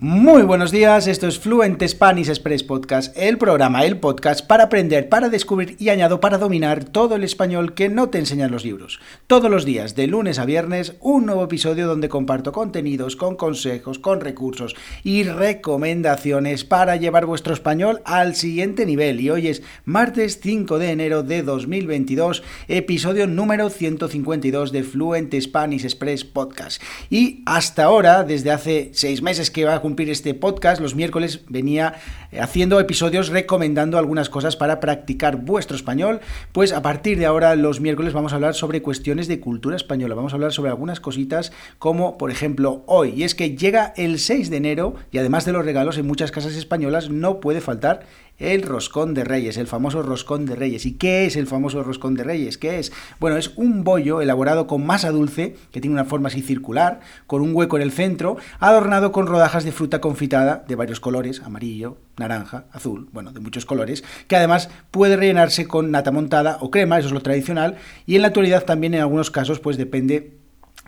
Muy buenos días, esto es Fluent Spanish Express Podcast, el programa, el podcast para aprender, para descubrir y añado para dominar todo el español que no te enseñan los libros. Todos los días, de lunes a viernes, un nuevo episodio donde comparto contenidos, con consejos, con recursos y recomendaciones para llevar vuestro español al siguiente nivel. Y hoy es martes 5 de enero de 2022, episodio número 152 de Fluent Spanish Express Podcast. Y hasta ahora, desde hace seis meses que va cumplir este podcast, los miércoles venía eh, haciendo episodios recomendando algunas cosas para practicar vuestro español. Pues a partir de ahora, los miércoles vamos a hablar sobre cuestiones de cultura española. Vamos a hablar sobre algunas cositas como, por ejemplo, hoy. Y es que llega el 6 de enero y además de los regalos en muchas casas españolas no puede faltar el roscón de reyes, el famoso roscón de reyes. ¿Y qué es el famoso roscón de reyes? ¿Qué es? Bueno, es un bollo elaborado con masa dulce, que tiene una forma así circular, con un hueco en el centro, adornado con rodajas de fruta confitada de varios colores, amarillo, naranja, azul, bueno, de muchos colores, que además puede rellenarse con nata montada o crema, eso es lo tradicional, y en la actualidad también en algunos casos pues depende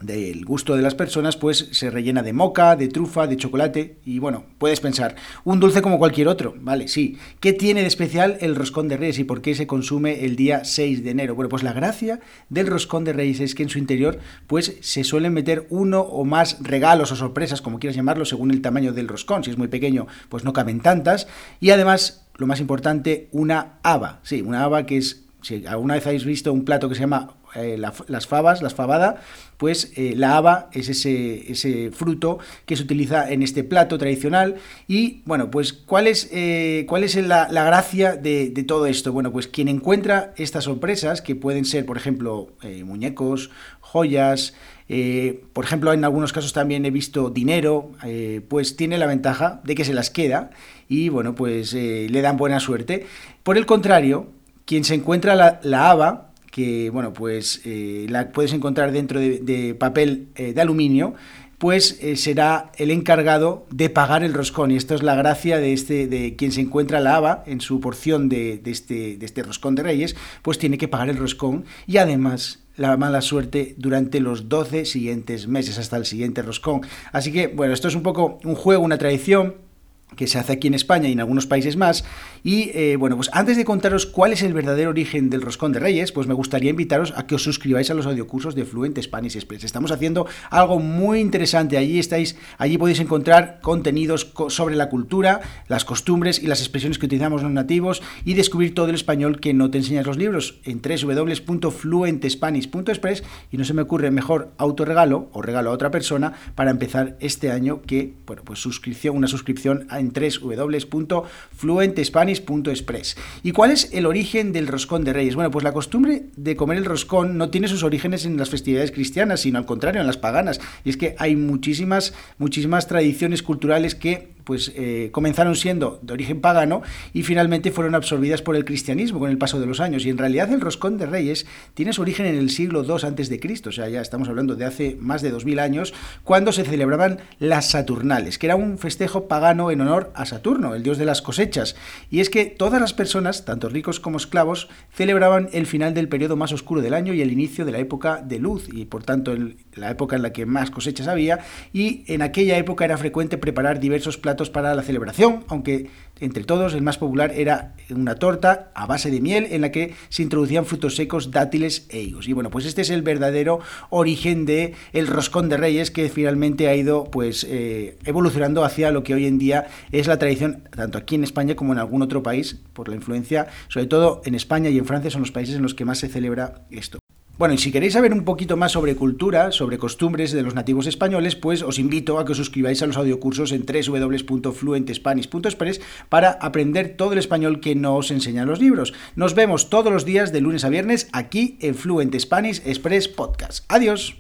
del gusto de las personas, pues se rellena de moca, de trufa, de chocolate y bueno, puedes pensar, un dulce como cualquier otro, vale, sí. ¿Qué tiene de especial el roscón de reyes y por qué se consume el día 6 de enero? Bueno, pues la gracia del roscón de reyes es que en su interior pues se suelen meter uno o más regalos o sorpresas, como quieras llamarlo, según el tamaño del roscón. Si es muy pequeño, pues no caben tantas y además, lo más importante, una haba, sí, una haba que es si alguna vez habéis visto un plato que se llama eh, las fabas, las fabada, pues eh, la haba es ese, ese, fruto que se utiliza en este plato tradicional. Y bueno, pues ¿cuál es, eh, cuál es la, gracia de, de, todo esto? Bueno, pues quien encuentra estas sorpresas, que pueden ser, por ejemplo, muñecos, joyas, por ejemplo, en algunos casos también he visto dinero, pues tiene la ventaja de que se las queda y bueno, pues le dan buena suerte. Por el contrario, quien se encuentra la, la haba, que bueno, pues eh, la puedes encontrar dentro de, papel eh, de aluminio, pues eh, será el encargado de pagar el roscón. Y esto es la gracia de, este, de quien se encuentra la haba en su porción de, este, de este roscón de reyes, pues tiene que pagar el roscón y además la mala suerte durante los 12 siguientes meses, hasta el siguiente roscón. Así que, bueno, esto es un poco un juego, una tradición que se hace aquí en España y en algunos países más. Y eh, bueno, pues antes de contaros cuál es el verdadero origen del roscón de reyes, pues me gustaría invitaros a que os suscribáis a los audiocursos de Fluent Spanish Express. Estamos haciendo algo muy interesante. Allí estáis, allí podéis encontrar contenidos sobre la cultura, las costumbres y las expresiones que utilizamos los nativos y descubrir todo el español que no te enseñan los libros en www.fluentespanish.express y no se me ocurre mejor autorregalo o regalo a otra persona para empezar este año que, bueno, pues suscripción, una suscripción a en www.fluentespanish.express. ¿Y cuál es el origen del roscón de reyes? Bueno, pues la costumbre de comer el roscón no tiene sus orígenes en las festividades cristianas, sino al contrario, en las paganas. Y es que hay muchísimas, muchísimas tradiciones culturales que pues eh, comenzaron siendo de origen pagano y finalmente fueron absorbidas por el cristianismo con el paso de los años. Y en realidad el roscón de reyes tiene su origen en el siglo II antes de Cristo, o sea, ya estamos hablando de hace más de 2000 años, cuando se celebraban las Saturnales, que era un festejo pagano en honor a Saturno, el dios de las cosechas. Y es que todas las personas, tanto ricos como esclavos, celebraban el final del periodo más oscuro del año y el inicio de la época de luz, y por tanto la época en la que más cosechas había, y en aquella época era frecuente preparar diversos platos para la celebración, aunque entre todos el más popular era una torta a base de miel en la que se introducían frutos secos, dátiles e higos. Y bueno, pues este es el verdadero origen de el roscón de reyes que finalmente ha ido pues eh, evolucionando hacia lo que hoy en día es la tradición tanto aquí en España como en algún otro país por la influencia, sobre todo en España y en Francia son los países en los que más se celebra esto. Bueno, y si queréis saber un poquito más sobre cultura, sobre costumbres de los nativos españoles, pues os invito a que os suscribáis a los audiocursos en www.fluentespanish.express para aprender todo el español que no os enseñan los libros. Nos vemos todos los días de lunes a viernes aquí en Fluent Spanish Express Podcast. Adiós.